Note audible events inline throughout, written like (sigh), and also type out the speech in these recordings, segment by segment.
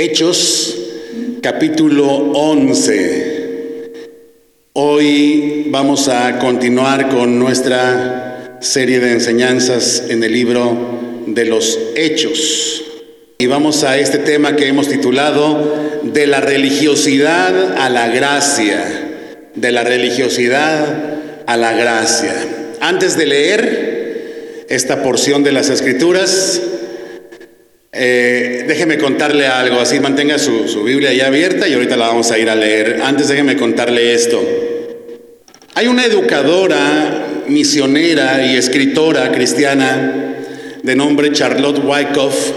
Hechos capítulo 11. Hoy vamos a continuar con nuestra serie de enseñanzas en el libro de los Hechos. Y vamos a este tema que hemos titulado De la religiosidad a la gracia. De la religiosidad a la gracia. Antes de leer esta porción de las escrituras, eh, déjeme contarle algo, así mantenga su, su Biblia ya abierta y ahorita la vamos a ir a leer. Antes déjeme contarle esto. Hay una educadora, misionera y escritora cristiana de nombre Charlotte Wyckoff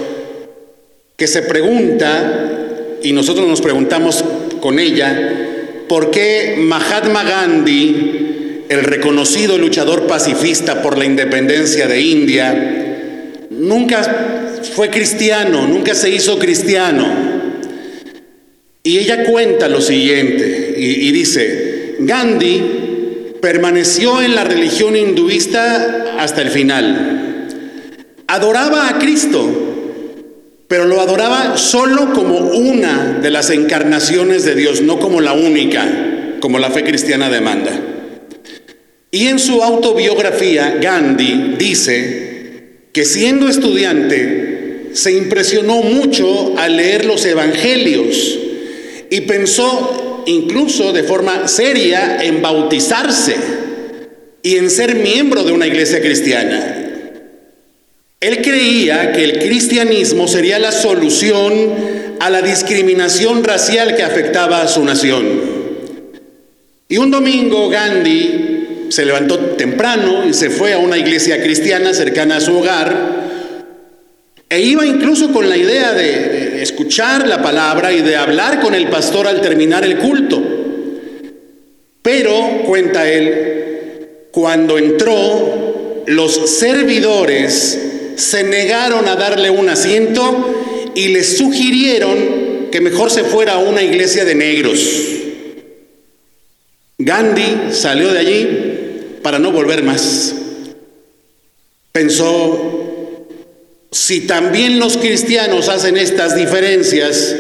que se pregunta, y nosotros nos preguntamos con ella, ¿por qué Mahatma Gandhi, el reconocido luchador pacifista por la independencia de India, nunca fue cristiano, nunca se hizo cristiano. Y ella cuenta lo siguiente y, dice, Gandhi permaneció en la religión hinduista hasta el final. Adoraba a Cristo, pero lo adoraba solo como una de las encarnaciones de Dios, no como la única, como la fe cristiana demanda. Y en su autobiografía, Gandhi dice que siendo estudiante se impresionó mucho al leer los evangelios y pensó incluso de forma seria en bautizarse y en ser miembro de una iglesia cristiana. Él creía que el cristianismo sería la solución a la discriminación racial que afectaba a su nación. Y un domingo Gandhi se levantó temprano y se fue a una iglesia cristiana cercana a su hogar e iba incluso con la idea de, escuchar la palabra y de hablar con el pastor al terminar el culto. Pero, cuenta él, cuando entró, los servidores se negaron a darle un asiento y le sugirieron que mejor se fuera a una iglesia de negros. Gandhi salió de allí para no volver más. Pensó, si también los cristianos hacen estas diferencias,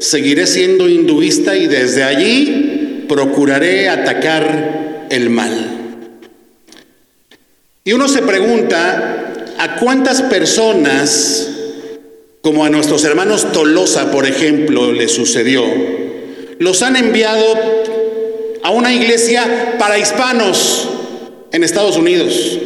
seguiré siendo hinduista y desde allí procuraré atacar el mal. Y uno se pregunta, ¿a cuántas personas, como a nuestros hermanos Tolosa, por ejemplo, le sucedió, los han enviado a una iglesia para hispanos en Estados Unidos?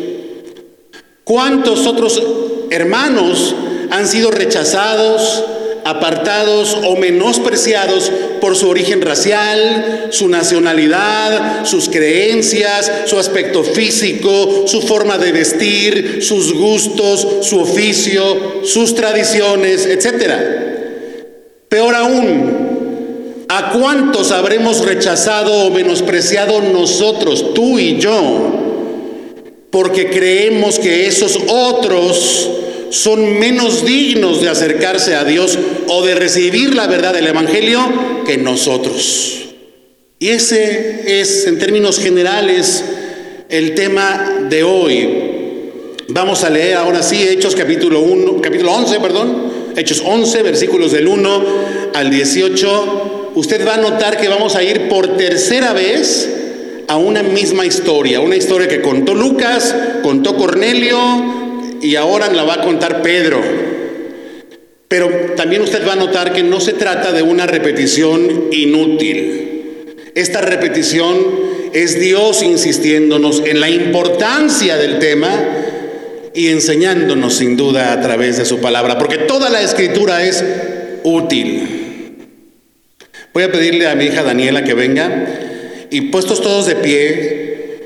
¿Cuántos otros hermanos han sido rechazados, apartados o menospreciados por su origen racial, su nacionalidad, sus creencias, su aspecto físico, su forma de vestir, sus gustos, su oficio, sus tradiciones, etc. Peor aún, ¿a cuántos habremos rechazado o menospreciado nosotros, tú y yo? Porque creemos que esos otros son menos dignos de acercarse a Dios o de recibir la verdad del Evangelio que nosotros. Y ese es, en términos generales, el tema de hoy. Vamos a leer ahora sí Hechos capítulo 1, capítulo 11, perdón, Hechos 11, versículos del 1 al 18. Usted va a notar que vamos a ir por tercera vez a una misma historia, una historia que contó Lucas, contó Cornelio y ahora la va a contar Pedro. Pero también usted va a notar que no se trata de una repetición inútil. Esta repetición es Dios insistiéndonos en la importancia del tema y enseñándonos sin duda a través de su palabra, porque toda la escritura es útil. Voy a pedirle a mi hija Daniela que venga y puestos todos de pie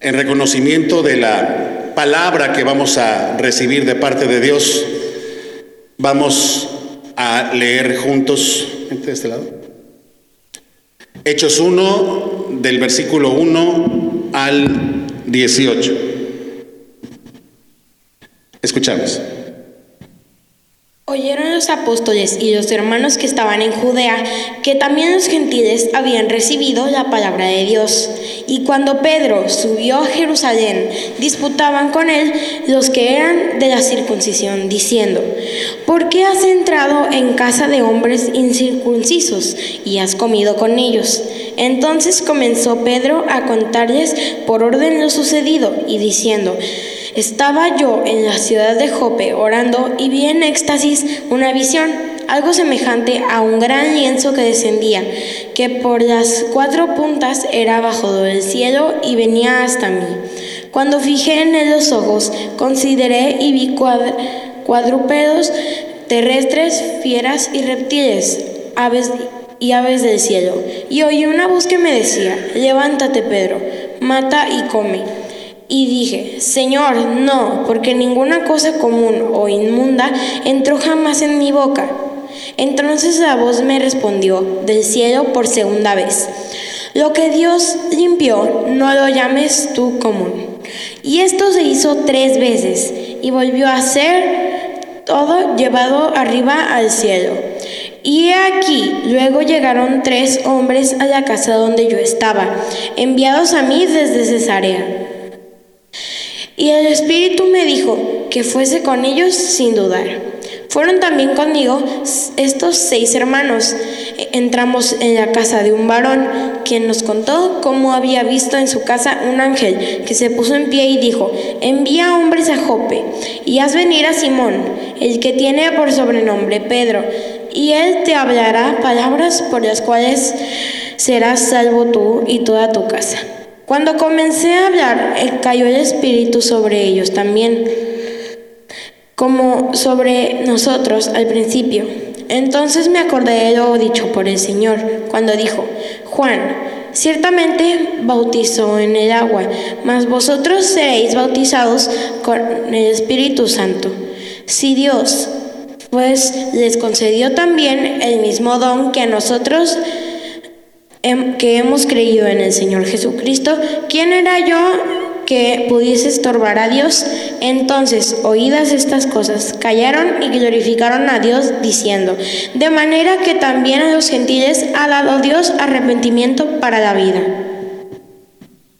en reconocimiento de la palabra que vamos a recibir de parte de Dios, vamos a leer juntos, de este lado, Hechos 1 del versículo 1 al 18. Escuchamos. Oyeron los apóstoles y los hermanos que estaban en Judea que también los gentiles habían recibido la palabra de Dios. Y cuando Pedro subió a Jerusalén, disputaban con él los que eran de la circuncisión, diciendo, ¿por qué has entrado en casa de hombres incircuncisos y has comido con ellos? Entonces comenzó Pedro a contarles por orden lo sucedido y diciendo, estaba yo en la ciudad de Jope orando y vi en éxtasis una visión, algo semejante a un gran lienzo que descendía, que por las cuatro puntas era bajo del cielo y venía hasta mí. Cuando fijé en él los ojos, consideré y vi cuadrúpedos terrestres, fieras y reptiles, aves y aves del cielo. Y oí una voz que me decía, levántate Pedro, mata y come. Y dije, Señor, no, porque ninguna cosa común o inmunda entró jamás en mi boca. Entonces la voz me respondió del cielo por segunda vez, lo que Dios limpió, no lo llames tú común. Y esto se hizo tres veces y volvió a ser todo llevado arriba al cielo. Y aquí, luego llegaron tres hombres a la casa donde yo estaba, enviados a mí desde Cesarea. Y el Espíritu me dijo que fuese con ellos sin dudar. Fueron también conmigo estos seis hermanos. Entramos en la casa de un varón, quien nos contó cómo había visto en su casa un ángel que se puso en pie y dijo, envía hombres a Jope y haz venir a Simón, el que tiene por sobrenombre Pedro, y él te hablará palabras por las cuales serás salvo tú y toda tu casa. Cuando comencé a hablar, eh, cayó el Espíritu sobre ellos también, como sobre nosotros al principio. Entonces me acordé de lo dicho por el Señor, cuando dijo, Juan, ciertamente bautizó en el agua, mas vosotros seréis bautizados con el Espíritu Santo. Si Dios, pues les concedió también el mismo don que a nosotros, que hemos creído en el Señor Jesucristo, ¿quién era yo que pudiese estorbar a Dios? Entonces, oídas estas cosas, callaron y glorificaron a Dios diciendo, de manera que también a los gentiles ha dado Dios arrepentimiento para la vida.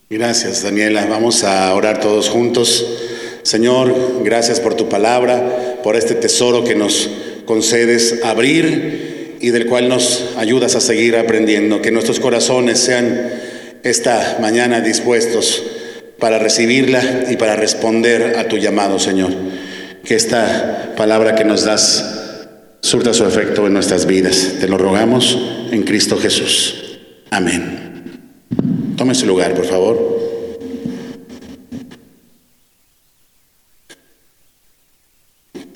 Gracias, Daniela. Vamos a orar todos juntos. Señor, gracias por tu palabra, por este tesoro que nos concedes abrir y del cual nos ayudas a seguir aprendiendo. Que nuestros corazones sean esta mañana dispuestos para recibirla y para responder a tu llamado, Señor. Que esta palabra que nos das surta su efecto en nuestras vidas. Te lo rogamos en Cristo Jesús. Amén. Tome su lugar, por favor.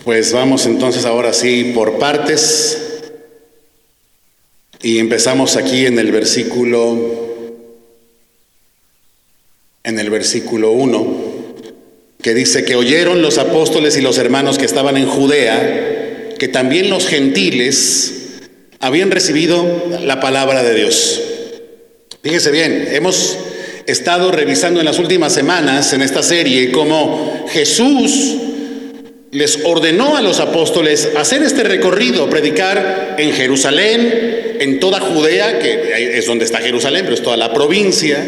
Pues vamos entonces ahora sí por partes. Y empezamos aquí en el versículo en el versículo 1, que dice que oyeron los apóstoles y los hermanos que estaban en Judea, que también los gentiles habían recibido la palabra de Dios. Fíjese bien, hemos estado revisando en las últimas semanas en esta serie cómo Jesús les ordenó a los apóstoles hacer este recorrido, predicar en Jerusalén, en toda Judea, que es donde está Jerusalén, pero es toda la provincia,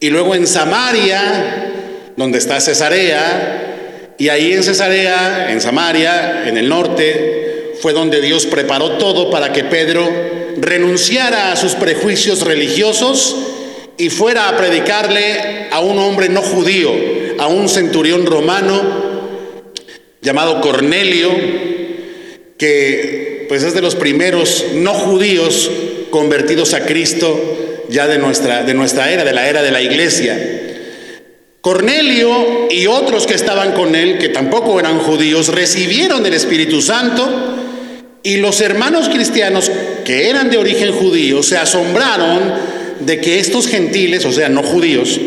y luego en Samaria, donde está Cesarea, y ahí en Cesarea, en Samaria, en el norte, fue donde Dios preparó todo para que Pedro renunciara a sus prejuicios religiosos y fuera a predicarle a un hombre no judío, a un centurión romano llamado Cornelio, que pues es de los primeros no judíos convertidos a Cristo ya de nuestra, de nuestra era, de la era de la iglesia. Cornelio y otros que estaban con él, que tampoco eran judíos, recibieron el Espíritu Santo y los hermanos cristianos que eran de origen judío se asombraron de que estos gentiles, o sea, no judíos,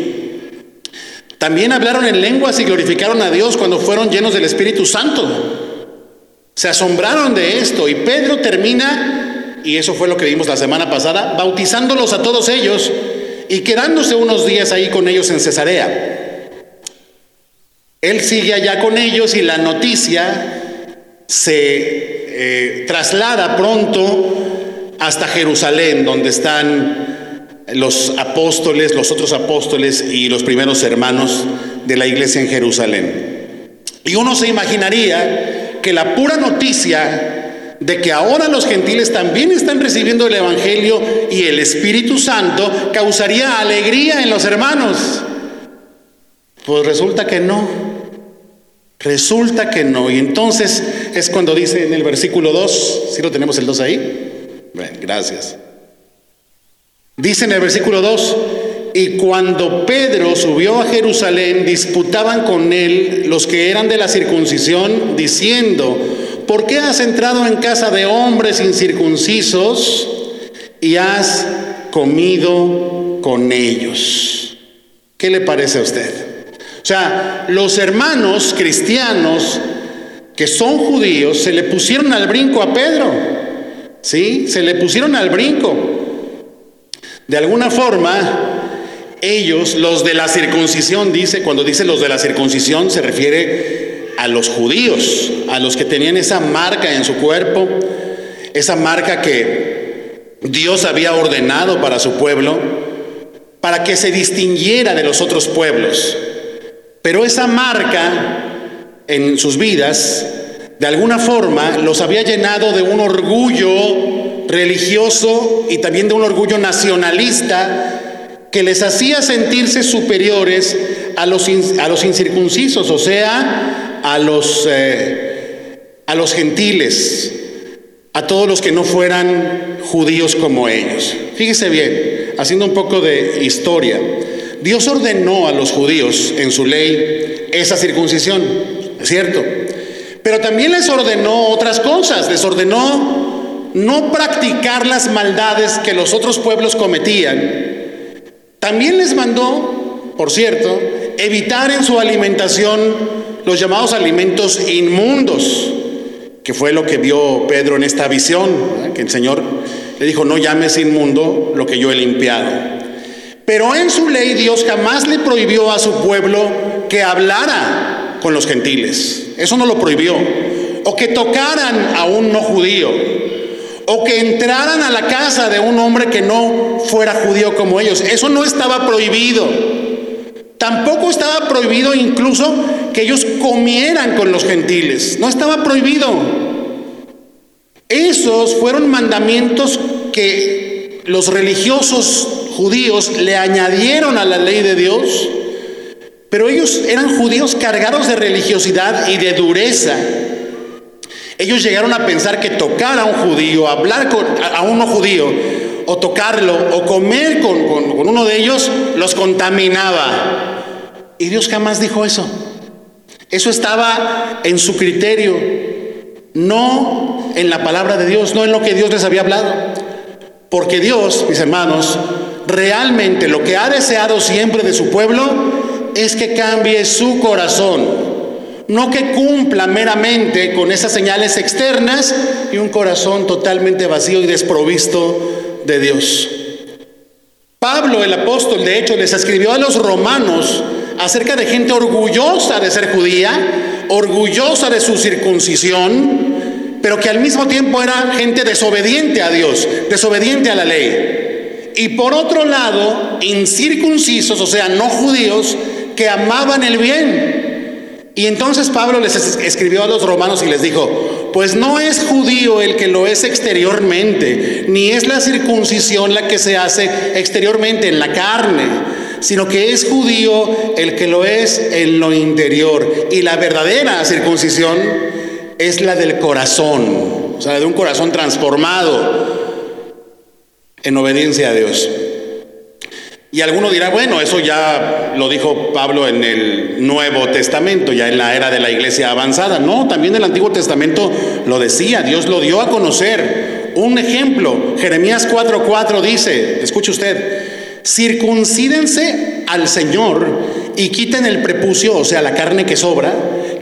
también hablaron en lenguas y glorificaron a Dios cuando fueron llenos del Espíritu Santo. Se asombraron de esto y Pedro termina, y eso fue lo que vimos la semana pasada, bautizándolos a todos ellos y quedándose unos días ahí con ellos en Cesarea. Él sigue allá con ellos y la noticia se eh, traslada pronto hasta Jerusalén, donde están los apóstoles, los otros apóstoles y los primeros hermanos de la iglesia en Jerusalén. Y uno se imaginaría que la pura noticia de que ahora los gentiles también están recibiendo el Evangelio y el Espíritu Santo causaría alegría en los hermanos. Pues resulta que no. Resulta que no. Y entonces es cuando dice en el versículo 2, si lo tenemos el 2 ahí? Bueno, gracias. Dice en el versículo 2, y cuando Pedro subió a Jerusalén, disputaban con él los que eran de la circuncisión, diciendo, ¿por qué has entrado en casa de hombres incircuncisos y has comido con ellos? ¿Qué le parece a usted? O sea, los hermanos cristianos que son judíos se le pusieron al brinco a Pedro. ¿Sí? Se le pusieron al brinco. De alguna forma, ellos, los de la circuncisión, dice, cuando dice los de la circuncisión, se refiere a los judíos, a los que tenían esa marca en su cuerpo, esa marca que Dios había ordenado para su pueblo, para que se distinguiera de los otros pueblos. Pero esa marca en sus vidas, de alguna forma, los había llenado de un orgullo religioso y también de un orgullo nacionalista que les hacía sentirse superiores a los, a los incircuncisos, o sea, a los, eh, a los gentiles, a todos los que no fueran judíos como ellos. Fíjese bien, haciendo un poco de historia. Dios ordenó a los judíos en su ley esa circuncisión, ¿es cierto? Pero también les ordenó otras cosas, les ordenó no practicar las maldades que los otros pueblos cometían. También les mandó, por cierto, evitar en su alimentación los llamados alimentos inmundos, que fue lo que vio Pedro en esta visión, que el Señor le dijo, no llames inmundo lo que yo he limpiado. Pero en su ley Dios jamás le prohibió a su pueblo que hablara con los gentiles. Eso no lo prohibió. O que tocaran a un no judío. O que entraran a la casa de un hombre que no fuera judío como ellos. Eso no estaba prohibido. Tampoco estaba prohibido incluso que ellos comieran con los gentiles. No estaba prohibido. Esos fueron mandamientos que los religiosos judíos le añadieron a la ley de Dios, pero ellos eran judíos cargados de religiosidad y de dureza. Ellos llegaron a pensar que tocar a un judío, hablar con, a uno judío, o tocarlo, o comer con, con uno de ellos, los contaminaba. Y Dios jamás dijo eso. Eso estaba en su criterio, no en la palabra de Dios, no en lo que Dios les había hablado. Porque Dios, mis hermanos, realmente lo que ha deseado siempre de su pueblo es que cambie su corazón, no que cumpla meramente con esas señales externas y un corazón totalmente vacío y desprovisto de Dios. Pablo el apóstol, de hecho, les escribió a los romanos acerca de gente orgullosa de ser judía, orgullosa de su circuncisión, pero que al mismo tiempo era gente desobediente a Dios, desobediente a la ley y por otro lado, incircuncisos, o sea, no judíos, que amaban el bien. Y entonces Pablo les escribió a los romanos y les dijo, pues no es judío el que lo es exteriormente, ni es la circuncisión la que se hace exteriormente en la carne, sino que es judío el que lo es en lo interior. Y la verdadera circuncisión es la del corazón, o sea, de un corazón transformado en obediencia a Dios. Y alguno dirá, bueno, eso ya lo dijo Pablo en el Nuevo Testamento, ya en la era de la iglesia avanzada. No, también el Antiguo Testamento lo decía, Dios lo dio a conocer. Un ejemplo, Jeremías 4:4 dice, escuche usted, circuncídense al Señor y quiten el prepucio, o sea, la carne que sobra,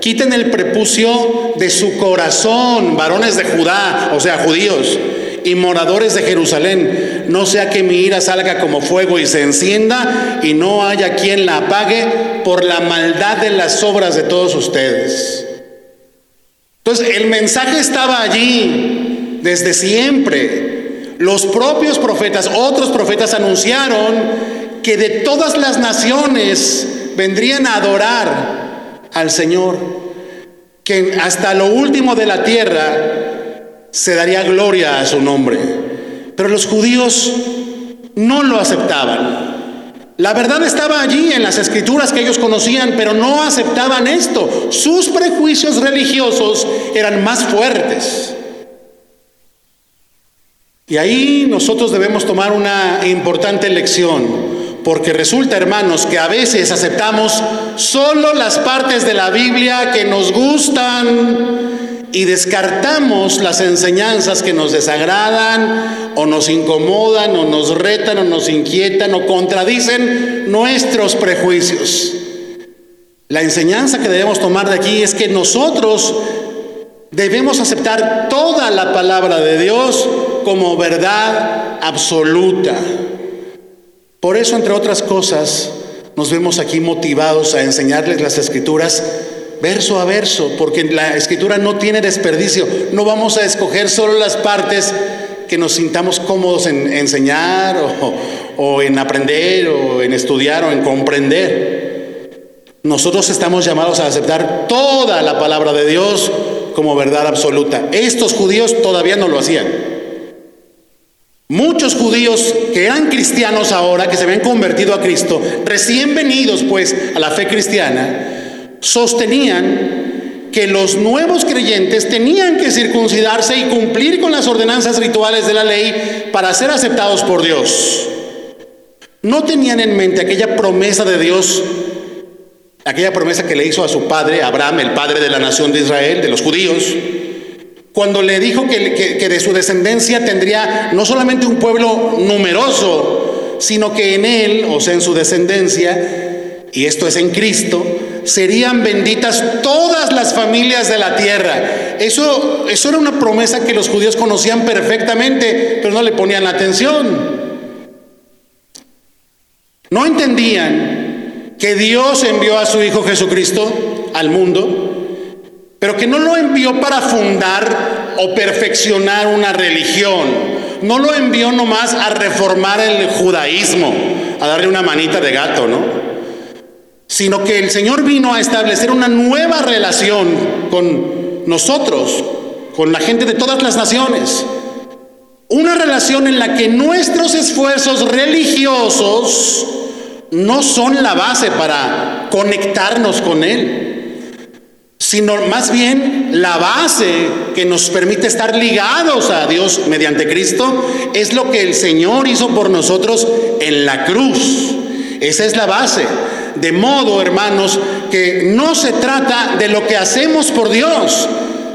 quiten el prepucio de su corazón, varones de Judá, o sea, judíos y moradores de Jerusalén, no sea que mi ira salga como fuego y se encienda y no haya quien la apague por la maldad de las obras de todos ustedes. Entonces, el mensaje estaba allí desde siempre. Los propios profetas, otros profetas anunciaron que de todas las naciones vendrían a adorar al Señor, que hasta lo último de la tierra se daría gloria a su nombre. Pero los judíos no lo aceptaban. La verdad estaba allí en las escrituras que ellos conocían, pero no aceptaban esto. Sus prejuicios religiosos eran más fuertes. Y ahí nosotros debemos tomar una importante lección, porque resulta, hermanos, que a veces aceptamos solo las partes de la Biblia que nos gustan y descartamos las enseñanzas que nos desagradan o nos incomodan o nos retan o nos inquietan o contradicen nuestros prejuicios. La enseñanza que debemos tomar de aquí es que nosotros debemos aceptar toda la palabra de Dios como verdad absoluta. Por eso, entre otras cosas, nos vemos aquí motivados a enseñarles las escrituras verso a verso, porque la escritura no tiene desperdicio. No vamos a escoger solo las partes que nos sintamos cómodos en enseñar o, en aprender o en estudiar o en comprender. Nosotros estamos llamados a aceptar toda la palabra de Dios como verdad absoluta. Estos judíos todavía no lo hacían. Muchos judíos que eran cristianos ahora, que se habían convertido a Cristo, recién venidos pues a la fe cristiana, sostenían que los nuevos creyentes tenían que circuncidarse y cumplir con las ordenanzas rituales de la ley para ser aceptados por Dios. No tenían en mente aquella promesa de Dios, aquella promesa que le hizo a su padre, Abraham, el padre de la nación de Israel, de los judíos, cuando le dijo que, de su descendencia tendría no solamente un pueblo numeroso, sino que en él, o sea, en su descendencia, y esto es en Cristo, serían benditas todas las familias de la tierra. Eso, eso era una promesa que los judíos conocían perfectamente, pero no le ponían la atención. No entendían que Dios envió a su Hijo Jesucristo al mundo, pero que no lo envió para fundar o perfeccionar una religión. No lo envió nomás a reformar el judaísmo, a darle una manita de gato, ¿no? Sino que el Señor vino a establecer una nueva relación con nosotros, con la gente de todas las naciones. Una relación en la que nuestros esfuerzos religiosos no son la base para conectarnos con Él, sino más bien la base que nos permite estar ligados a Dios mediante Cristo es lo que el Señor hizo por nosotros en la cruz. Esa es la base. De modo, hermanos, que no se trata de lo que hacemos por Dios,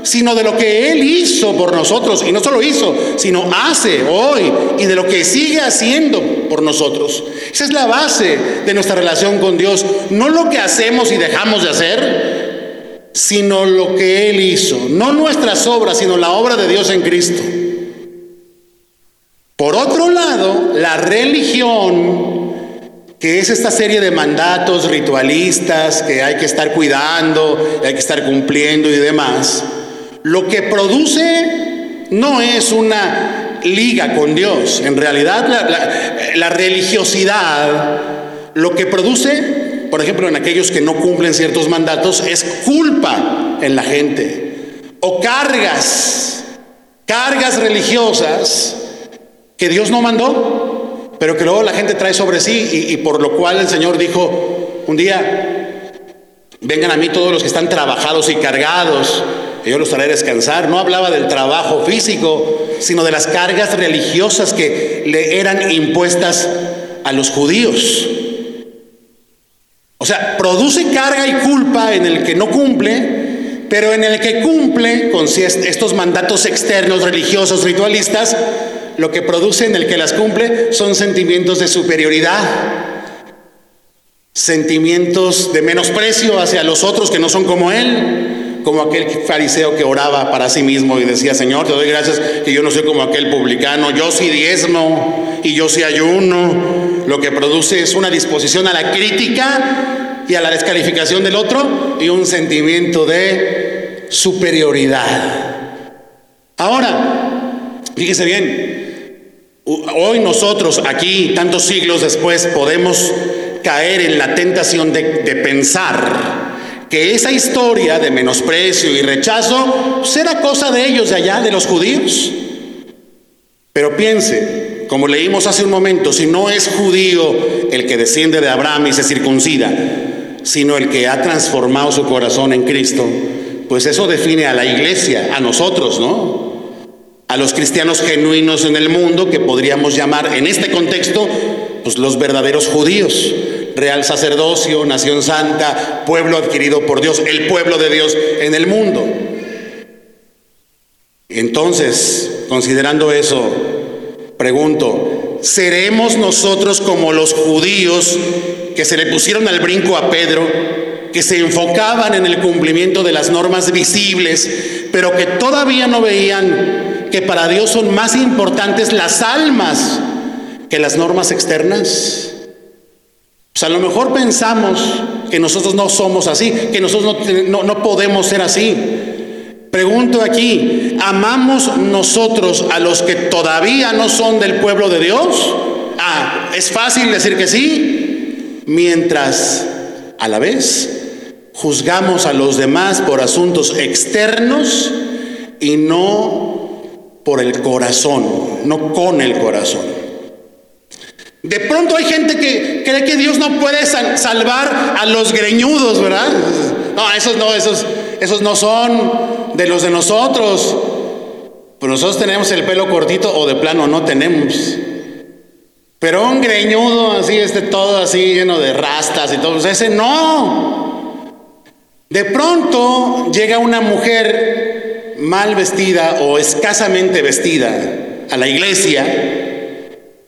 sino de lo que Él hizo por nosotros. Y no solo hizo, sino hace hoy y de lo que sigue haciendo por nosotros. Esa es la base de nuestra relación con Dios. No lo que hacemos y dejamos de hacer, sino lo que Él hizo. No nuestras obras, sino la obra de Dios en Cristo. Por otro lado, la religión que es esta serie de mandatos ritualistas que hay que estar cuidando, hay que estar cumpliendo y demás, lo que produce no es una liga con Dios. En realidad la, religiosidad lo que produce, por ejemplo, en aquellos que no cumplen ciertos mandatos, es culpa en la gente o cargas, cargas religiosas que Dios no mandó pero que luego la gente trae sobre sí y, por lo cual el Señor dijo un día, vengan a mí todos los que están trabajados y cargados, y yo los haré descansar. No hablaba del trabajo físico, sino de las cargas religiosas que le eran impuestas a los judíos. O sea, produce carga y culpa en el que no cumple, pero en el que cumple con estos mandatos externos, religiosos, ritualistas, lo que produce en el que las cumple son sentimientos de superioridad, sentimientos de menosprecio hacia los otros que no son como él, como aquel fariseo que oraba para sí mismo y decía, Señor, te doy gracias que yo no soy como aquel publicano, yo sí diezmo y yo sí ayuno. Lo que produce es una disposición a la crítica y a la descalificación del otro y un sentimiento de superioridad. Ahora, fíjese bien, hoy nosotros aquí, tantos siglos después, podemos caer en la tentación de, pensar que esa historia de menosprecio y rechazo será cosa de ellos de allá, de los judíos. Pero piense, como leímos hace un momento, si no es judío el que desciende de Abraham y se circuncida, sino el que ha transformado su corazón en Cristo, pues eso define a la iglesia, a nosotros, ¿no? A los cristianos genuinos en el mundo que podríamos llamar en este contexto, pues los verdaderos judíos, real sacerdocio, nación santa, pueblo adquirido por Dios, el pueblo de Dios en el mundo. Entonces, considerando eso, pregunto, ¿seremos nosotros como los judíos que se le pusieron al brinco a Pedro, que se enfocaban en el cumplimiento de las normas visibles, pero que todavía no veían que para Dios son más importantes las almas que las normas externas? Pues a lo mejor pensamos que nosotros no somos así, que nosotros no, no podemos ser así. Pregunto aquí, ¿amamos nosotros a los que todavía no son del pueblo de Dios? Ah, es fácil decir que sí, mientras a la vez juzgamos a los demás por asuntos externos y no por el corazón, no con el corazón. De pronto hay gente que cree que Dios no puede salvar a los greñudos, ¿verdad? No, esos no, esos, esos no son de los de nosotros. Pues nosotros tenemos el pelo cortito o de plano no tenemos. Pero un greñudo así, este todo así lleno de rastas y todo, ese no. De pronto llega una mujer mal vestida o escasamente vestida a la iglesia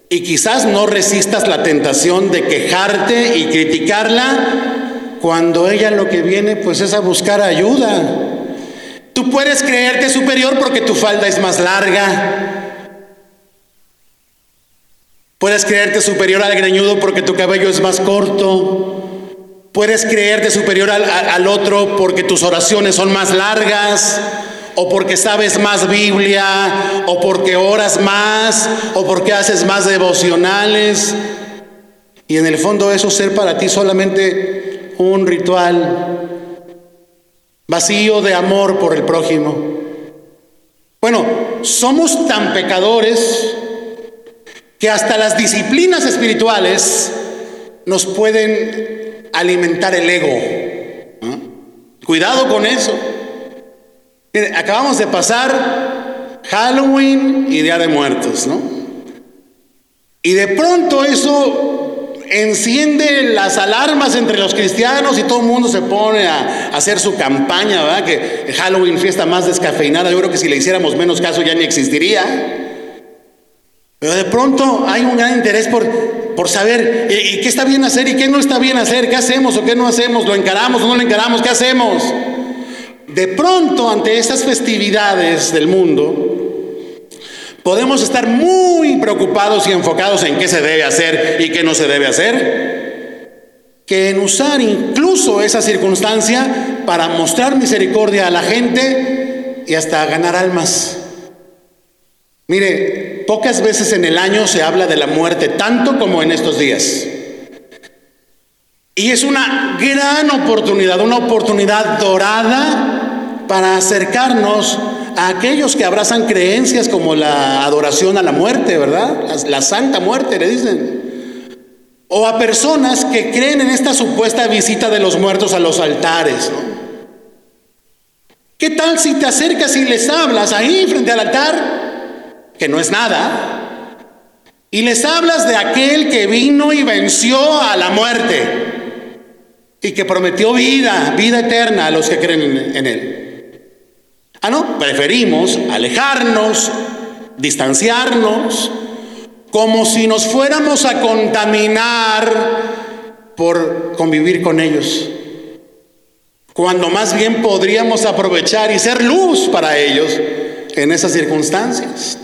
y quizás no resistas la tentación de quejarte y criticarla cuando ella lo que viene pues es a buscar ayuda. Tú puedes creerte superior porque tu falda es más larga. Puedes creerte superior al greñudo porque tu cabello es más corto. Puedes creerte superior al, al otro porque tus oraciones son más largas o porque sabes más Biblia, o porque oras más, o porque haces más devocionales. Y en el fondo eso ser para ti solamente un ritual vacío de amor por el prójimo. Bueno, somos tan pecadores que hasta las disciplinas espirituales nos pueden alimentar el ego. Cuidado con eso acabamos de pasar Halloween y Día de Muertos, ¿no? Y de pronto eso enciende las alarmas entre los cristianos y todo el mundo se pone a, hacer su campaña, ¿verdad? Que Halloween, fiesta más descafeinada, yo creo que si le hiciéramos menos caso ya ni existiría. Pero de pronto hay un gran interés por, por saber ¿y qué está bien hacer y qué no está bien hacer, qué hacemos o qué no hacemos, lo encaramos o no lo encaramos, qué hacemos. De pronto, ante estas festividades del mundo, podemos estar muy preocupados y enfocados en qué se debe hacer y qué no se debe hacer, que en usar incluso esa circunstancia para mostrar misericordia a la gente y hasta ganar almas. Mire, pocas veces en el año se habla de la muerte, tanto como en estos días. Y es una gran oportunidad, una oportunidad dorada para acercarnos a aquellos que abrazan creencias como la adoración a la muerte, ¿verdad? La, santa muerte, le dicen. O a personas que creen en esta supuesta visita de los muertos a los altares. ¿Qué tal si te acercas y les hablas ahí frente al altar? Que no es nada. Y les hablas de aquel que vino y venció a la muerte y que prometió vida, vida eterna a los que creen en él. Ah, no, preferimos alejarnos, distanciarnos, como si nos fuéramos a contaminar por convivir con ellos, cuando más bien podríamos aprovechar y ser luz para ellos en esas circunstancias.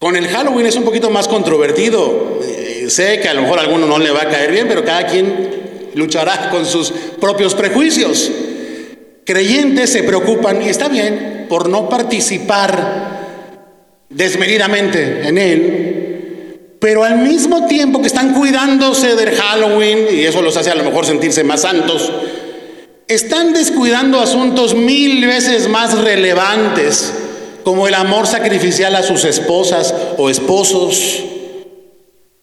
Con el Halloween es un poquito más controvertido. Eh, sé que a lo mejor a alguno no le va a caer bien, pero cada quien luchará con sus propios prejuicios. Creyentes se preocupan, y está bien, por no participar desmedidamente en él, pero al mismo tiempo que están cuidándose del Halloween, y eso los hace a lo mejor sentirse más santos, están descuidando asuntos mil veces más relevantes, como el amor sacrificial a sus esposas o esposos,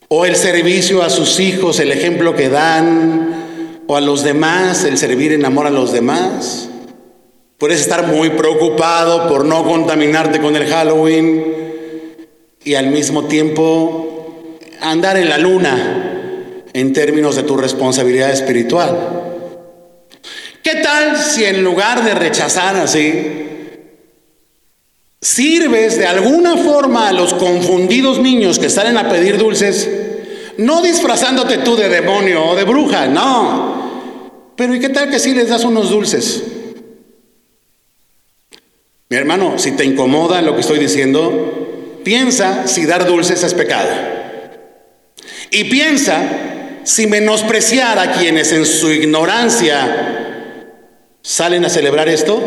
o el servicio a sus hijos, el ejemplo que dan, o a los demás, el servir en amor a los demás. Puedes estar muy preocupado por no contaminarte con el Halloween y al mismo tiempo andar en la luna en términos de tu responsabilidad espiritual. ¿Qué tal si en lugar de rechazar así, sirves de alguna forma a los confundidos niños que salen a pedir dulces, no disfrazándote tú de demonio o de bruja, no. Pero ¿y qué tal que si les das unos dulces? Mi hermano, si te incomoda lo que estoy diciendo, piensa si dar dulces es pecado. Y piensa si menospreciar a quienes en su ignorancia salen a celebrar esto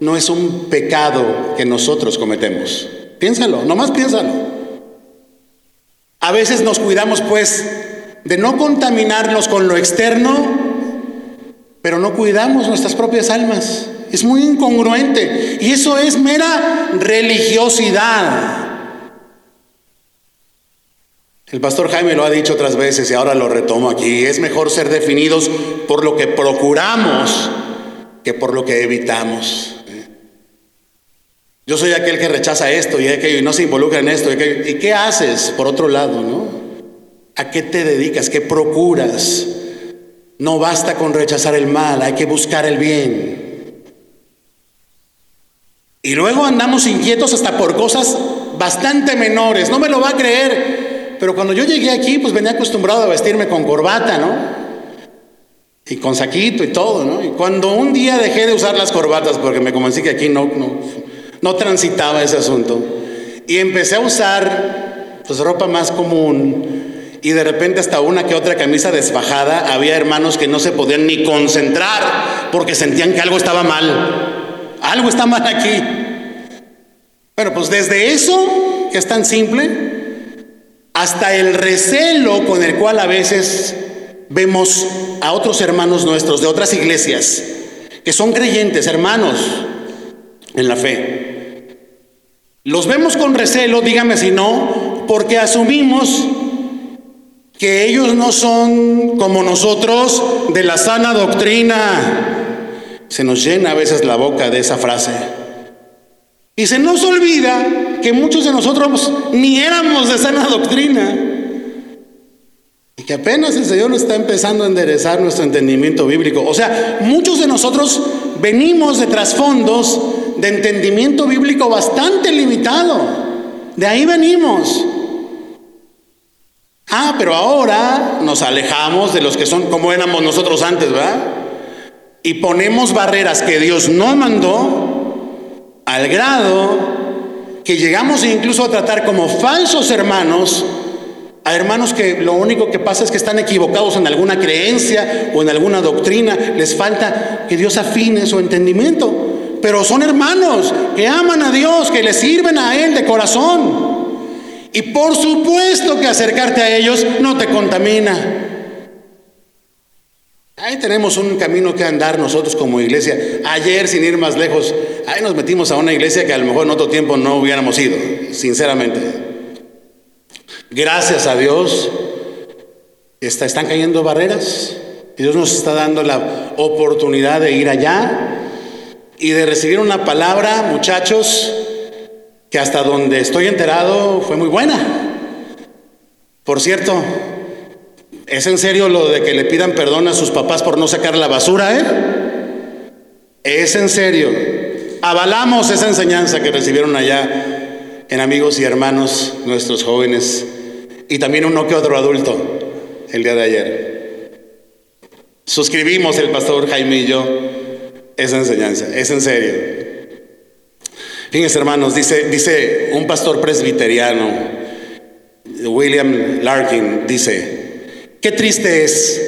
no es un pecado que nosotros cometemos. Piénsalo, nomás piénsalo. A veces nos cuidamos pues de no contaminarnos con lo externo, pero no cuidamos nuestras propias almas. Es muy incongruente. Y eso es mera religiosidad. El pastor Jaime lo ha dicho otras veces y ahora lo retomo aquí. Es mejor ser definidos por lo que procuramos que por lo que evitamos. Yo soy aquel que rechaza esto y aquello y no se involucra en esto. ¿Y, qué haces por otro lado, no? ¿A qué te dedicas? ¿Qué procuras? No basta con rechazar el mal, hay que buscar el bien. Y luego andamos inquietos hasta por cosas bastante menores. No me lo va a creer. Pero cuando yo llegué aquí, pues venía acostumbrado a vestirme con corbata, ¿no? Y con saquito y todo, ¿no? Y cuando un día dejé de usar las corbatas, porque me convencí que aquí no, no, no transitaba ese asunto, y empecé a usar pues ropa más común, y de repente hasta una que otra camisa desfajada, había hermanos que no se podían ni concentrar porque sentían que algo estaba mal. Algo está mal aquí. Bueno, pues desde eso, que es tan simple, hasta el recelo con el cual a veces vemos a otros hermanos nuestros de otras iglesias, que son creyentes, hermanos en la fe. Los vemos con recelo, dígame si no, porque asumimos que ellos no son como nosotros de la sana doctrina. Se nos llena a veces la boca de esa frase. Y se nos olvida que muchos de nosotros ni éramos de sana doctrina. Y que apenas el Señor está empezando a enderezar nuestro entendimiento bíblico. O sea, muchos de nosotros venimos de trasfondos de entendimiento bíblico bastante limitado. De ahí venimos. Ah, pero ahora nos alejamos de los que son como éramos nosotros antes, ¿verdad? Y ponemos barreras que Dios no mandó al grado que llegamos incluso a tratar como falsos hermanos a hermanos que lo único que pasa es que están equivocados en alguna creencia o en alguna doctrina, les falta que Dios afine su entendimiento, pero son hermanos que aman a Dios, que le sirven a Él de corazón. Y por supuesto que acercarte a ellos no te contamina. Ahí tenemos un camino que andar nosotros como iglesia. Ayer, sin ir más lejos, ahí nos metimos a una iglesia que a lo mejor en otro tiempo no hubiéramos ido, sinceramente. Gracias a Dios, está, están cayendo barreras. Dios nos está dando la oportunidad de ir allá y de recibir una palabra, muchachos, que hasta donde estoy enterado fue muy buena. Por cierto, ¿Es en serio lo de que le pidan perdón a sus papás por no sacar la basura, eh? Es en serio. Avalamos esa enseñanza que recibieron allá en amigos y hermanos, nuestros jóvenes, y también uno que otro adulto el día de ayer. Suscribimos el pastor Jaime y yo esa enseñanza, es en serio. Fíjense hermanos, dice, dice un pastor presbiteriano, William Larkin, dice, Qué triste es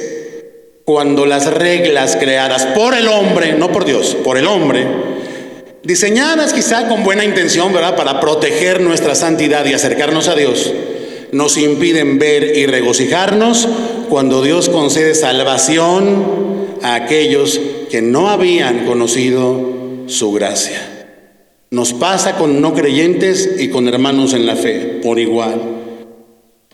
cuando las reglas creadas por el hombre, no por Dios, por el hombre, diseñadas quizá con buena intención, ¿verdad?, para proteger nuestra santidad y acercarnos a Dios, nos impiden ver y regocijarnos cuando Dios concede salvación a aquellos que no habían conocido su gracia. Nos pasa con no creyentes y con hermanos en la fe, por igual.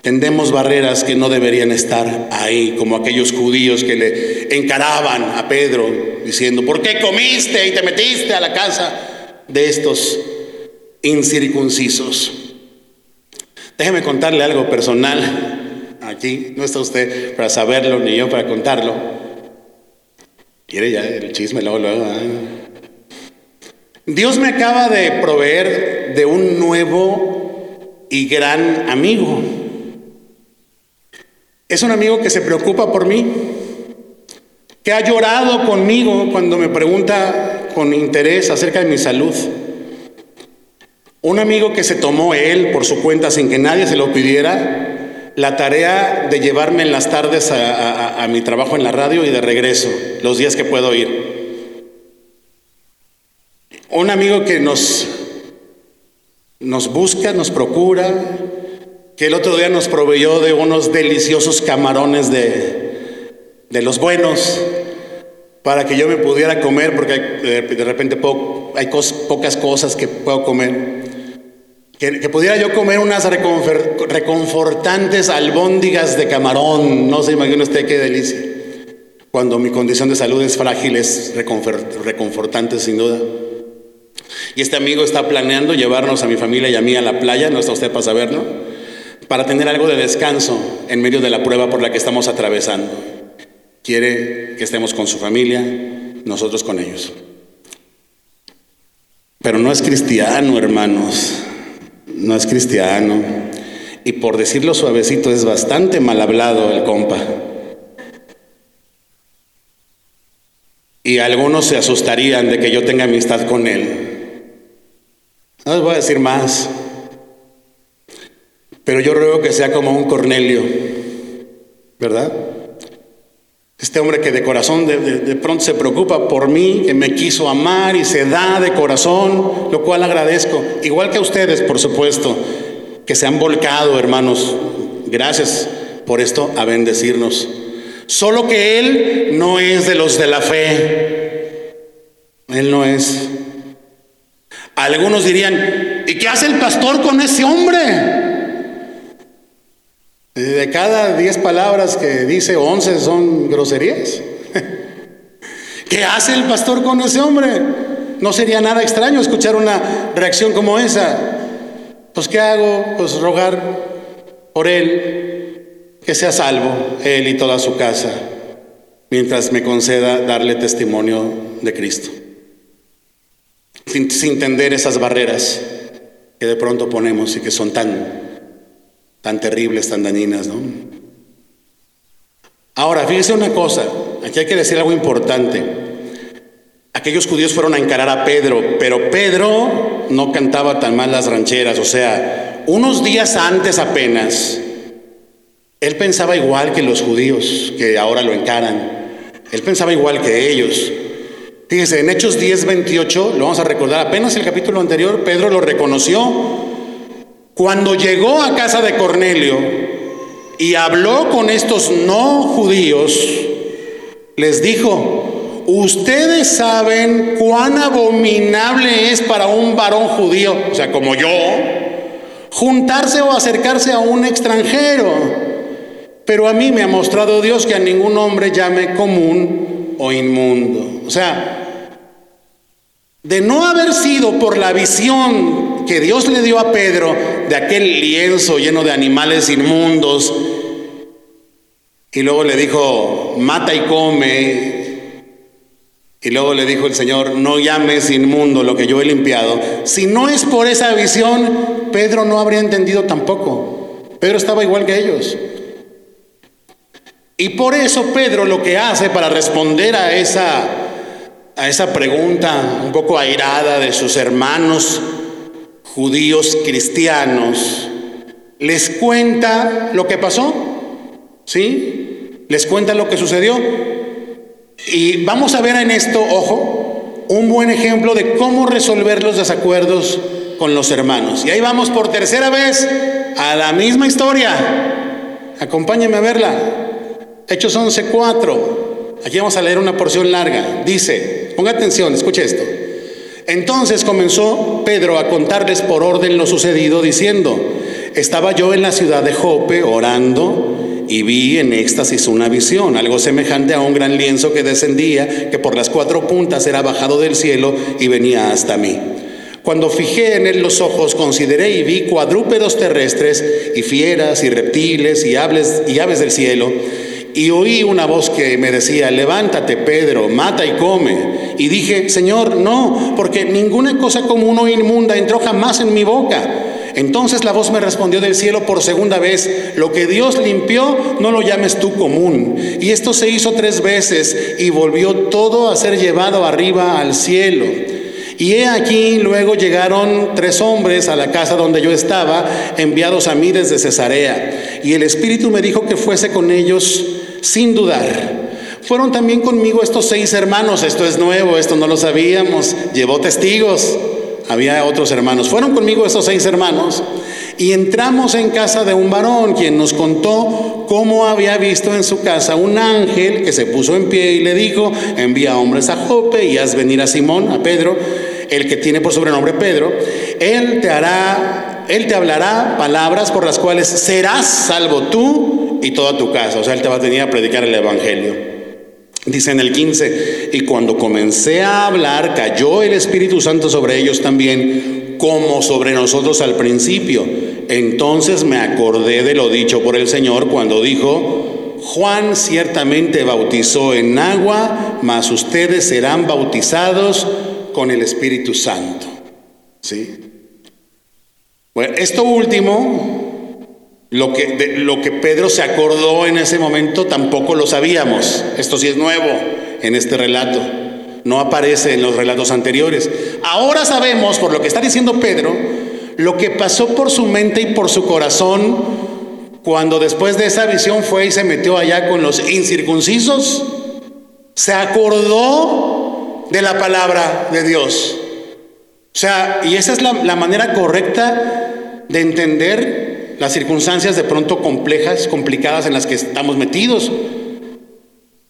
Tendemos barreras que no deberían estar ahí, como aquellos judíos que le encaraban a Pedro diciendo, ¿por qué comiste y te metiste a la casa de estos incircuncisos? Déjeme contarle algo personal. Aquí no está usted para saberlo, ni yo para contarlo. Quiere ya el chisme. ¿eh? Dios me acaba de proveer de un nuevo y gran amigo. Es un amigo que se preocupa por mí, que ha llorado conmigo cuando me pregunta con interés acerca de mi salud. Un amigo que se tomó él por su cuenta sin que nadie se lo pidiera la tarea de llevarme en las tardes a, mi trabajo en la radio y de regreso, los días que puedo ir. Un amigo que nos, nos busca, nos procura, que el otro día nos proveyó de unos deliciosos camarones de, de los buenos para que yo me pudiera comer, porque de repente hay pocas cosas que puedo comer. Que, pudiera yo comer unas reconfortantes albóndigas de camarón. No se imagina usted qué delicia. Cuando mi condición de salud es frágil, es reconfortante sin duda. Y este amigo está planeando llevarnos a mi familia y a mí a la playa, no está usted para saberlo, para tener algo de descanso en medio de la prueba por la que estamos atravesando. Quiere que estemos con su familia, nosotros con ellos. Pero no es cristiano, hermanos no es cristiano. Y por decirlo suavecito, es bastante mal hablado el compa. Y algunos se asustarían de que yo tenga amistad con él. No les voy a decir más. Pero yo ruego que sea como un Cornelio, ¿verdad? Este hombre que de corazón de, pronto se preocupa por mí, que me quiso amar y se da de corazón, lo cual agradezco. Igual que a ustedes, por supuesto, que se han volcado, hermanos. Gracias por esto, a bendecirnos. Solo que Él no es de los de la fe. Él no es. Algunos dirían, ¿y qué hace el pastor con ese hombre? De cada diez palabras que dice, once son groserías. (laughs) ¿Qué hace el pastor con ese hombre? No sería nada extraño escuchar una reacción como esa. Pues ¿qué hago? Pues rogar por él, que sea salvo, él y toda su casa, mientras me conceda darle testimonio de Cristo. Sin, sin entender esas barreras que de pronto ponemos y que son tan tan terribles, tan dañinas, ¿no? Ahora, fíjense una cosa, aquí hay que decir algo importante. Aquellos judíos fueron a encarar a Pedro, pero Pedro no cantaba tan mal las rancheras, o sea, unos días antes apenas, él pensaba igual que los judíos que ahora lo encaran. Él pensaba igual que ellos. Fíjense, en Hechos 10, 28, lo vamos a recordar, apenas el capítulo anterior, Pedro lo reconoció cuando llegó a casa de Cornelio y habló con estos no judíos, les dijo, ustedes saben cuán abominable es para un varón judío, o sea, como yo, juntarse o acercarse a un extranjero. Pero a mí me ha mostrado Dios que a ningún hombre llame común o inmundo. O sea, de no haber sido por la visión que Dios le dio a Pedro de aquel lienzo lleno de animales inmundos. Y luego le dijo, mata y come. Y luego le dijo el Señor, no llames inmundo lo que yo he limpiado. Si no es por esa visión, Pedro no habría entendido tampoco. Pedro estaba igual que ellos. Y por eso Pedro lo que hace para responder a esa, a esa pregunta un poco airada de sus hermanos, judíos cristianos, les cuenta lo que pasó, ¿sí? Les cuenta lo que sucedió. Y vamos a ver en esto, ojo, un buen ejemplo de cómo resolver los desacuerdos con los hermanos. Y ahí vamos por tercera vez a la misma historia. Acompáñenme a verla. Hechos 11:4. Aquí vamos a leer una porción larga. Dice, ponga atención, escuche esto. Entonces comenzó Pedro a contarles por orden lo sucedido, diciendo, estaba yo en la ciudad de Jope orando y vi en éxtasis una visión, algo semejante a un gran lienzo que descendía, que por las cuatro puntas era bajado del cielo y venía hasta mí. Cuando fijé en él los ojos, consideré y vi cuadrúpedos terrestres y fieras y reptiles y aves, y aves del cielo. Y oí una voz que me decía, levántate Pedro, mata y come. Y dije, Señor, no, porque ninguna cosa común o inmunda entró jamás en mi boca. Entonces la voz me respondió del cielo por segunda vez, lo que Dios limpió, no lo llames tú común. Y esto se hizo tres veces y volvió todo a ser llevado arriba al cielo. Y he aquí, luego llegaron tres hombres a la casa donde yo estaba, enviados a mí desde Cesarea. Y el Espíritu me dijo que fuese con ellos sin dudar. Fueron también conmigo estos seis hermanos, esto es nuevo, esto no lo sabíamos, llevó testigos, había otros hermanos. Fueron conmigo estos seis hermanos y entramos en casa de un varón quien nos contó cómo había visto en su casa un ángel que se puso en pie y le dijo, envía hombres a Jope y haz venir a Simón, a Pedro, el que tiene por sobrenombre Pedro, él te hará, él te hablará palabras por las cuales serás salvo tú y toda tu casa. O sea, él te va a venir a predicar el Evangelio. Dice en el 15, y cuando comencé a hablar, cayó el Espíritu Santo sobre ellos también, como sobre nosotros al principio. Entonces me acordé de lo dicho por el Señor cuando dijo, Juan ciertamente bautizó en agua, mas ustedes serán bautizados con el Espíritu Santo. ¿Sí? Bueno, esto último, lo que, lo que Pedro se acordó en ese momento, tampoco lo sabíamos. Esto sí es nuevo en este relato. No aparece en los relatos anteriores. Ahora sabemos, por lo que está diciendo Pedro, lo que pasó por su mente y por su corazón cuando después de esa visión fue y se metió allá con los incircuncisos. Se acordó de la palabra de Dios. O sea, y esa es la, la, manera correcta de entender las circunstancias de pronto complejas, complicadas en las que estamos metidos.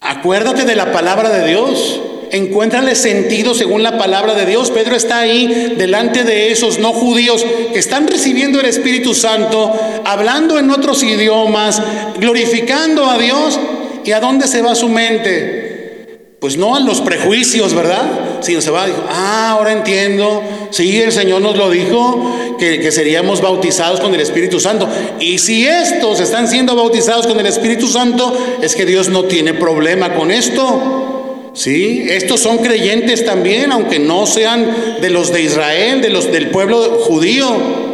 Acuérdate de la palabra de Dios. Encuéntrale sentido según la palabra de Dios. Pedro está ahí delante de esos no judíos que están recibiendo el Espíritu Santo, hablando en otros idiomas, glorificando a Dios. ¿Y a dónde se va su mente? Pues no a los prejuicios, ¿verdad? Se va, dijo, ah, ahora entiendo, sí, el Señor nos lo dijo, que, que, seríamos bautizados con el Espíritu Santo. Y si estos están siendo bautizados con el Espíritu Santo, es que Dios no tiene problema con esto. Sí, estos son creyentes también, aunque no sean de los de Israel, de los del pueblo judío.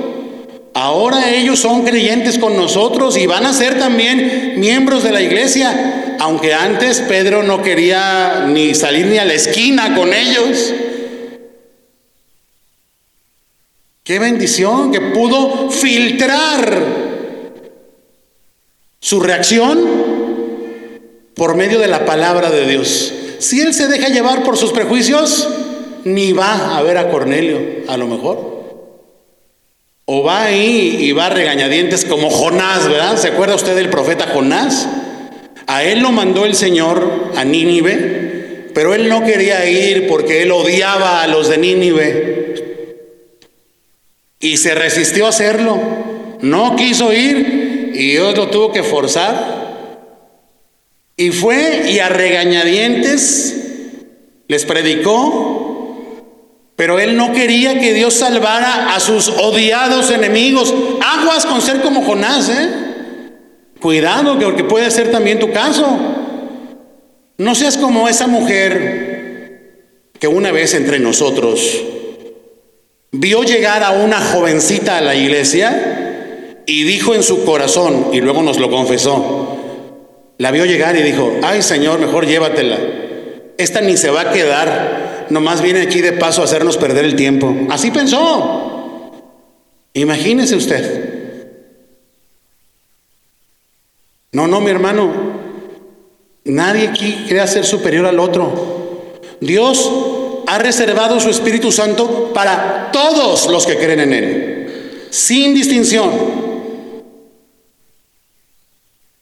Ahora ellos son creyentes con nosotros y van a ser también miembros de la iglesia aunque antes Pedro no quería ni salir ni a la esquina con ellos. Qué bendición que pudo filtrar su reacción por medio de la palabra de Dios. Si él se deja llevar por sus prejuicios, ni va a ver a Cornelio, a lo mejor. O va ahí y va regañadientes como Jonás, ¿verdad? ¿Se acuerda usted del profeta Jonás? A él lo mandó el Señor a Nínive, pero él no quería ir porque él odiaba a los de Nínive. Y se resistió a hacerlo. No quiso ir y Dios lo tuvo que forzar. Y fue y a regañadientes les predicó, pero él no quería que Dios salvara a sus odiados enemigos. Aguas con ser como Jonás, ¿eh? Cuidado, porque puede ser también tu caso. No seas como esa mujer que una vez entre nosotros vio llegar a una jovencita a la iglesia y dijo en su corazón, y luego nos lo confesó, la vio llegar y dijo, ay Señor, mejor llévatela. Esta ni se va a quedar, nomás viene aquí de paso a hacernos perder el tiempo. Así pensó. Imagínese usted. No, no, mi hermano. Nadie aquí crea ser superior al otro. Dios ha reservado su Espíritu Santo para todos los que creen en Él, sin distinción.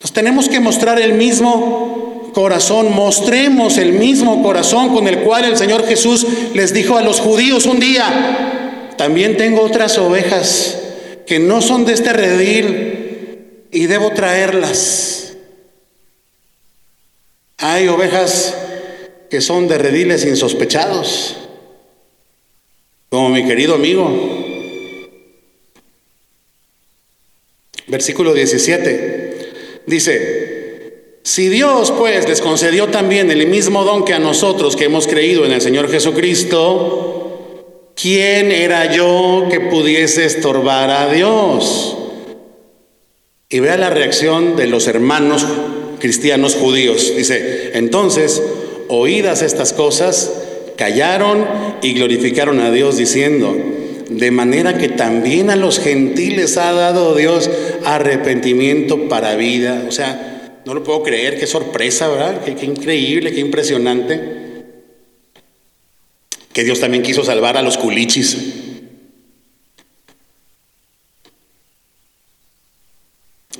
Nos tenemos que mostrar el mismo corazón, mostremos el mismo corazón con el cual el Señor Jesús les dijo a los judíos un día, también tengo otras ovejas que no son de este redil y debo traerlas. Hay ovejas que son de rediles insospechados, como mi querido amigo. Versículo 17 dice, si Dios pues les concedió también el mismo don que a nosotros que hemos creído en el Señor Jesucristo, ¿quién era yo que pudiese estorbar a Dios? Y vea la reacción de los hermanos cristianos judíos. Dice, entonces Oídas estas cosas, callaron y glorificaron a Dios diciendo, de manera que también a los gentiles ha dado Dios arrepentimiento para vida. O sea, no lo puedo creer, qué sorpresa, ¿verdad? Qué, qué increíble, qué impresionante. Que Dios también quiso salvar a los culichis.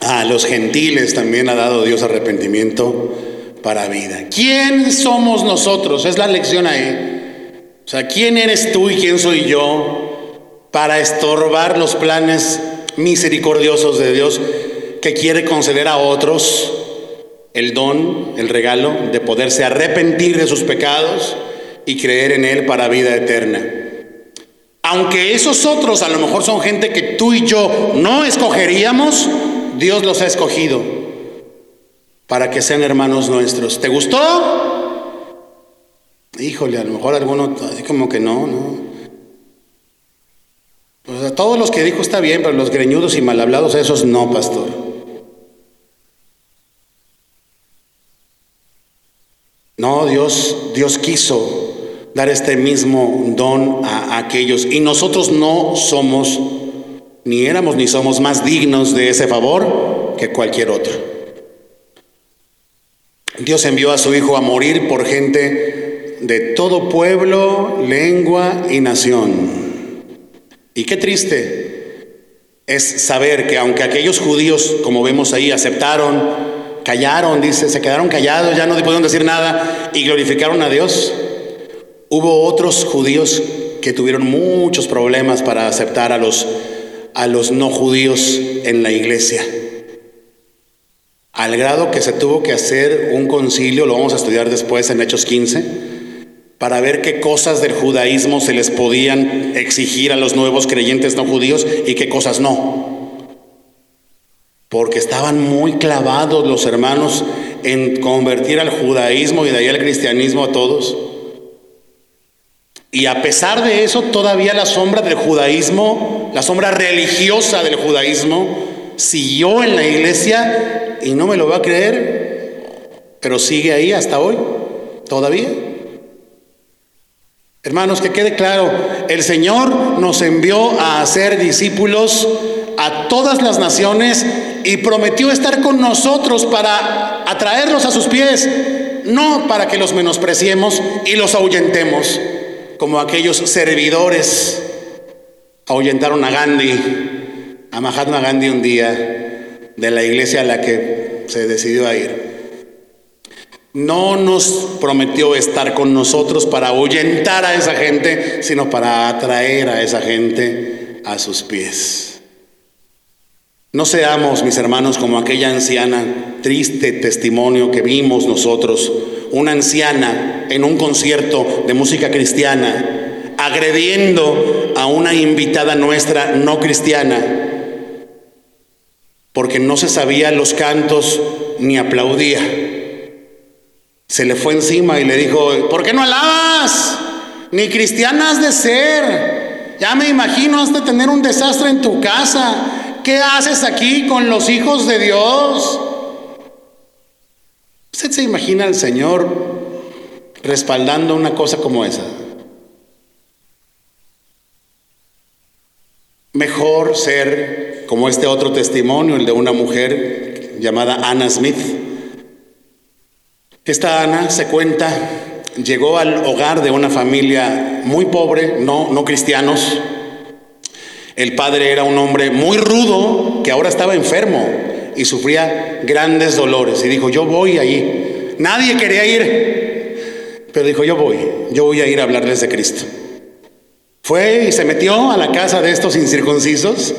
A los gentiles también ha dado Dios arrepentimiento para vida. ¿Quién somos nosotros? Es la lección ahí. O sea, ¿quién eres tú y quién soy yo para estorbar los planes misericordiosos de Dios que quiere conceder a otros el don, el regalo de poderse arrepentir de sus pecados y creer en Él para vida eterna? Aunque esos otros a lo mejor son gente que tú y yo no escogeríamos, Dios los ha escogido para que sean hermanos nuestros. ¿Te gustó? Híjole, a lo mejor alguno como que no, no. Pues a todos los que dijo está bien, pero los greñudos y mal hablados, esos no, pastor. No, Dios, Dios quiso dar este mismo don a aquellos y nosotros no somos, ni éramos ni somos más dignos de ese favor que cualquier otro. Dios envió a su Hijo a morir por gente de todo pueblo, lengua y nación. Y qué triste es saber que aunque aquellos judíos, como vemos ahí, aceptaron, callaron, dice, se quedaron callados, ya no pudieron decir nada y glorificaron a Dios, hubo otros judíos que tuvieron muchos problemas para aceptar a los, a los no judíos en la iglesia al grado que se tuvo que hacer un concilio, lo vamos a estudiar después en Hechos 15, para ver qué cosas del judaísmo se les podían exigir a los nuevos creyentes no judíos y qué cosas no. Porque estaban muy clavados los hermanos en convertir al judaísmo y de ahí al cristianismo a todos. Y a pesar de eso, todavía la sombra del judaísmo, la sombra religiosa del judaísmo, siguió en la iglesia y no me lo va a creer, pero sigue ahí hasta hoy, todavía. Hermanos, que quede claro, el Señor nos envió a hacer discípulos a todas las naciones y prometió estar con nosotros para atraerlos a sus pies, no para que los menospreciemos y los ahuyentemos, como aquellos servidores ahuyentaron a Gandhi, a Mahatma Gandhi un día de la iglesia a la que se decidió a ir. No nos prometió estar con nosotros para ahuyentar a esa gente, sino para atraer a esa gente a sus pies. No seamos, mis hermanos, como aquella anciana, triste testimonio que vimos nosotros, una anciana en un concierto de música cristiana, agrediendo a una invitada nuestra no cristiana, porque no se sabía los cantos ni aplaudía. Se le fue encima y le dijo, ¿por qué no alabas? Ni cristiana has de ser. Ya me imagino has de tener un desastre en tu casa. ¿Qué haces aquí con los hijos de Dios? ¿Usted se imagina al Señor respaldando una cosa como esa? Mejor ser como este otro testimonio, el de una mujer llamada Anna Smith, Esta Ana se cuenta, llegó al hogar de una familia muy pobre, no, no cristianos. El padre era un hombre muy rudo que ahora estaba enfermo y sufría grandes dolores. Y dijo, yo voy allí. Nadie quería ir, pero dijo, yo voy, yo voy a ir a hablarles de Cristo. Fue y se metió a la casa de estos incircuncisos,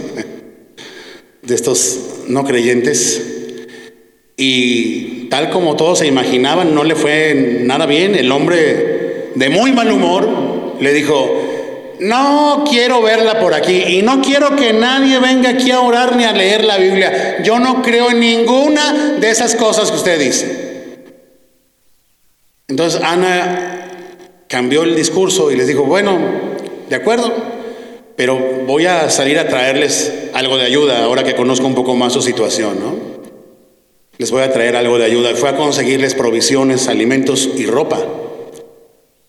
de estos no creyentes, y tal como todos se imaginaban, no le fue nada bien. El hombre de muy mal humor le dijo, no quiero verla por aquí y no quiero que nadie venga aquí a orar ni a leer la Biblia. Yo no creo en ninguna de esas cosas que usted dice. Entonces Ana cambió el discurso y les dijo, bueno, ¿De acuerdo? Pero voy a salir a traerles algo de ayuda ahora que conozco un poco más su situación, ¿no? Les voy a traer algo de ayuda. Fue a conseguirles provisiones, alimentos y ropa.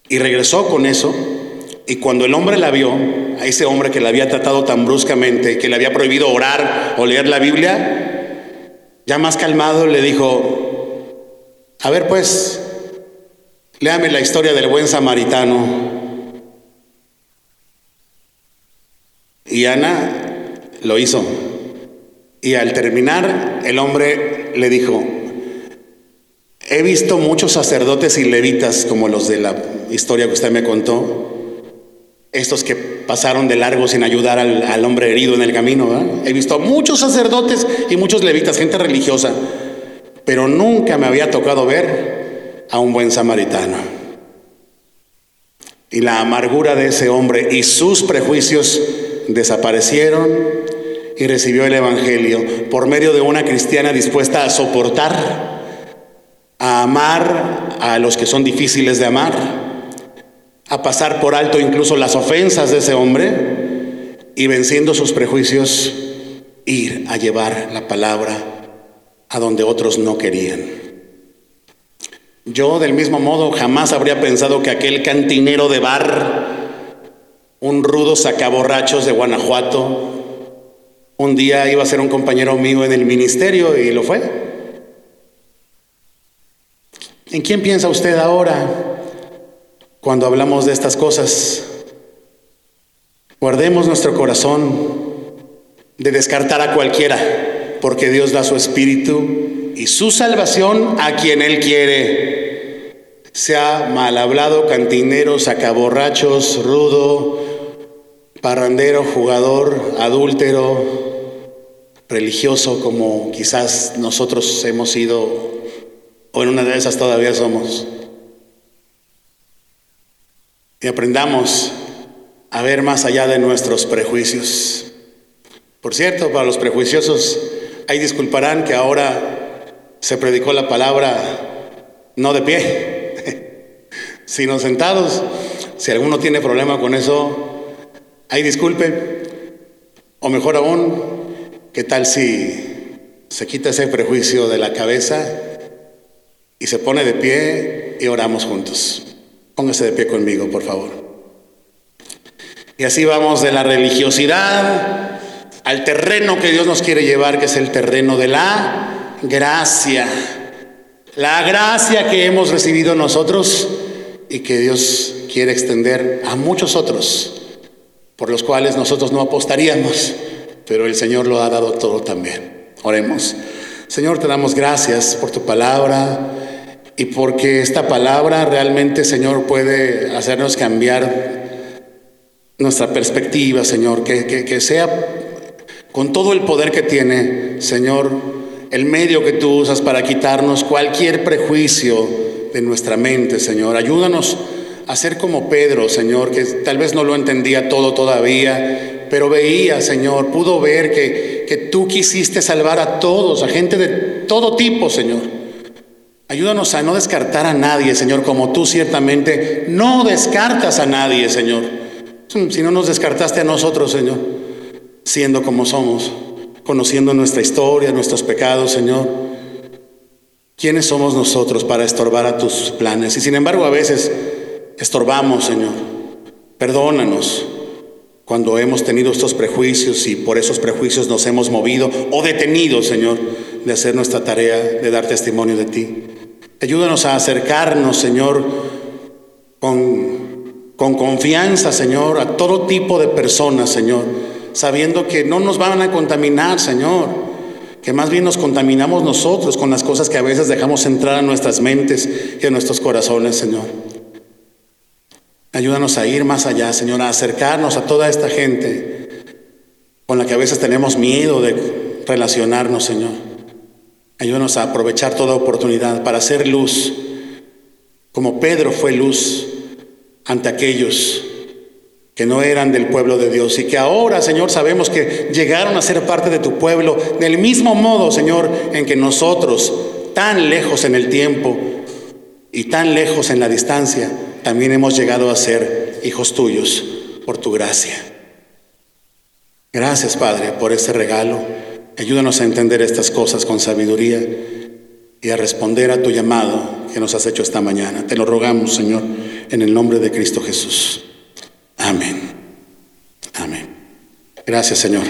Y regresó con eso. Y cuando el hombre la vio, a ese hombre que la había tratado tan bruscamente, que le había prohibido orar o leer la Biblia, ya más calmado le dijo, a ver pues, léame la historia del buen samaritano Y Ana lo hizo. Y al terminar, el hombre le dijo, he visto muchos sacerdotes y levitas como los de la historia que usted me contó, estos que pasaron de largo sin ayudar al, hombre herido en el camino. He visto muchos sacerdotes y muchos levitas, gente religiosa, pero nunca me había tocado ver a un buen samaritano. Y la amargura de ese hombre y sus prejuicios desaparecieron y recibió el Evangelio por medio de una cristiana dispuesta a soportar, a amar a los que son difíciles de amar, a pasar por alto incluso las ofensas de ese hombre y venciendo sus prejuicios, ir a llevar la palabra a donde otros no querían. Yo del mismo modo jamás habría pensado que aquel cantinero de bar un rudo sacaborrachos de Guanajuato. Un día iba a ser un compañero mío en el ministerio y lo fue. ¿En quién piensa usted ahora cuando hablamos de estas cosas? Guardemos nuestro corazón de descartar a cualquiera, porque Dios da su espíritu y su salvación a quien Él quiere sea mal hablado, cantinero, sacaborrachos, rudo, parrandero, jugador, adúltero, religioso como quizás nosotros hemos sido o en una de esas todavía somos. Y aprendamos a ver más allá de nuestros prejuicios. Por cierto, para los prejuiciosos, ahí disculparán que ahora se predicó la palabra no de pie, sino sentados. Si alguno tiene problema con eso, Ahí disculpe, o mejor aún, ¿qué tal si se quita ese prejuicio de la cabeza y se pone de pie y oramos juntos? Póngase de pie conmigo, por favor. Y así vamos de la religiosidad al terreno que Dios nos quiere llevar, que es el terreno de la gracia. La gracia que hemos recibido nosotros y que Dios quiere extender a muchos otros por los cuales nosotros no apostaríamos, pero el Señor lo ha dado todo también. Oremos. Señor, te damos gracias por tu palabra y porque esta palabra realmente, Señor, puede hacernos cambiar nuestra perspectiva, Señor, que, que, sea con todo el poder que tiene, Señor, el medio que tú usas para quitarnos cualquier prejuicio de nuestra mente, Señor. Ayúdanos Hacer como Pedro, Señor, que tal vez no lo entendía todo todavía, pero veía, Señor, pudo ver que, que tú quisiste salvar a todos, a gente de todo tipo, Señor. Ayúdanos a no descartar a nadie, Señor, como tú ciertamente no descartas a nadie, Señor. Si no nos descartaste a nosotros, Señor, siendo como somos, conociendo nuestra historia, nuestros pecados, Señor. ¿Quiénes somos nosotros para estorbar a tus planes? Y sin embargo, a veces estorbamos, Señor. Perdónanos cuando hemos tenido estos prejuicios y por esos prejuicios nos hemos movido o detenido, Señor, de hacer nuestra tarea de dar testimonio de ti. Ayúdanos a acercarnos, Señor, con, con confianza, Señor, a todo tipo de personas, Señor, sabiendo que no nos van a contaminar, Señor, que más bien nos contaminamos nosotros con las cosas que a veces dejamos entrar a nuestras mentes y a nuestros corazones, Señor. Ayúdanos a ir más allá, Señor, a acercarnos a toda esta gente con la que a veces tenemos miedo de relacionarnos, Señor. Ayúdanos a aprovechar toda oportunidad para hacer luz, como Pedro fue luz ante aquellos que no eran del pueblo de Dios y que ahora, Señor, sabemos que llegaron a ser parte de tu pueblo, del mismo modo, Señor, en que nosotros, tan lejos en el tiempo y tan lejos en la distancia, también hemos llegado a ser hijos tuyos por tu gracia. Gracias, Padre, por ese regalo. Ayúdanos a entender estas cosas con sabiduría y a responder a tu llamado que nos has hecho esta mañana. Te lo rogamos, Señor, en el nombre de Cristo Jesús. Amén. Amén. Gracias, Señor.